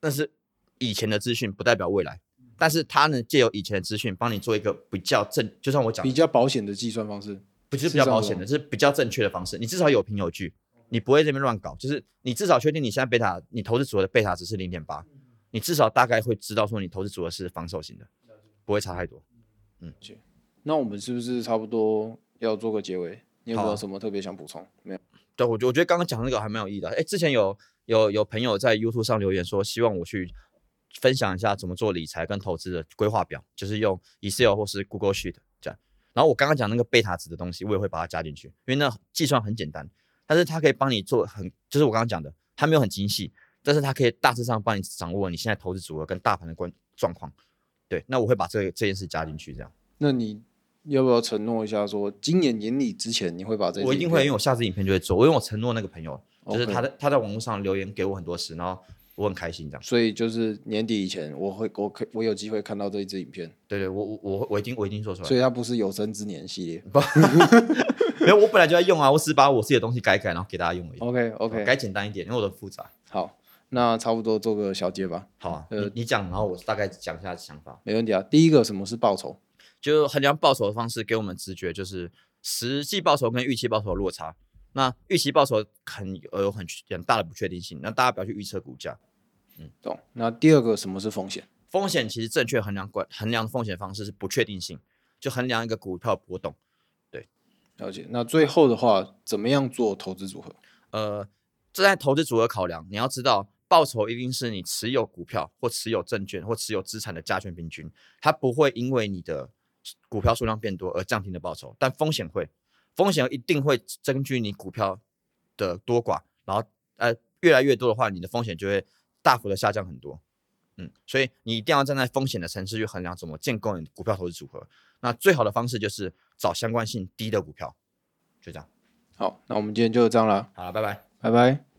那是以前的资讯，不代表未来，但是他呢借由以前的资讯帮你做一个比较正，就像我讲的比较保险的计算方式。不是比较保险的，就是比较正确的方式。你至少有凭有据，你不会这边乱搞。就是你至少确定你现在贝塔，你投资组合的贝塔值是零点八，你至少大概会知道说你投资组合是防守型的，不会差太多。嗯，那我们是不是差不多要做个结尾？你有没有什么特别想补充？没有。对，我觉我觉得刚刚讲那个还蛮有意义的。哎，之前有有有朋友在 YouTube 上留言说，希望我去分享一下怎么做理财跟投资的规划表，就是用 Excel 或是 Google Sheet。然后我刚刚讲那个贝塔值的东西，我也会把它加进去，因为那计算很简单，但是它可以帮你做很，就是我刚刚讲的，它没有很精细，但是它可以大致上帮你掌握你现在投资组合跟大盘的关状况。对，那我会把这个这件事加进去，这样那你要不要承诺一下说今年年底之前你会把这？我一定会，因为我下次影片就会做，我因为我承诺那个朋友，就是他在他在网络上留言给我很多次，然后我很开心这样。所以就是年底以前，我会我可我有机会看到这一支影片，对对，我我我我一定我一定做出来。所以它不是有生之年系列。没有，我本来就在用啊，我只是把我自己的东西改改，然后给大家用而已。OK OK，改简单一点，因为我的复杂。好，那差不多做个小结吧，好啊，呃你你讲，然后我大概讲一下想法。没问题啊。第一个，什么是报酬？就衡量报酬的方式，给我们直觉就是实际报酬跟预期报酬的落差。那预期报酬很呃有很很大的不确定性，那大家不要去预测股价。懂。那第二个，什么是风险？风险其实正确衡量管衡量风险方式是不确定性，就衡量一个股票波动。对了解。那最后的话，怎么样做投资组合？呃，这在投资组合考量，你要知道报酬一定是你持有股票或持有证券或持有资产的加权平均，它不会因为你的股票数量变多而降低的报酬，但风险会，风险一定会根据你股票的多寡，然后呃越来越多的话，你的风险就会大幅的下降很多。嗯，所以你一定要站在风险的层次去衡量怎么建构你的股票投资组合。那最好的方式就是找相关性低的股票，就这样。好，那我们今天就这样了，好了，拜拜。拜拜。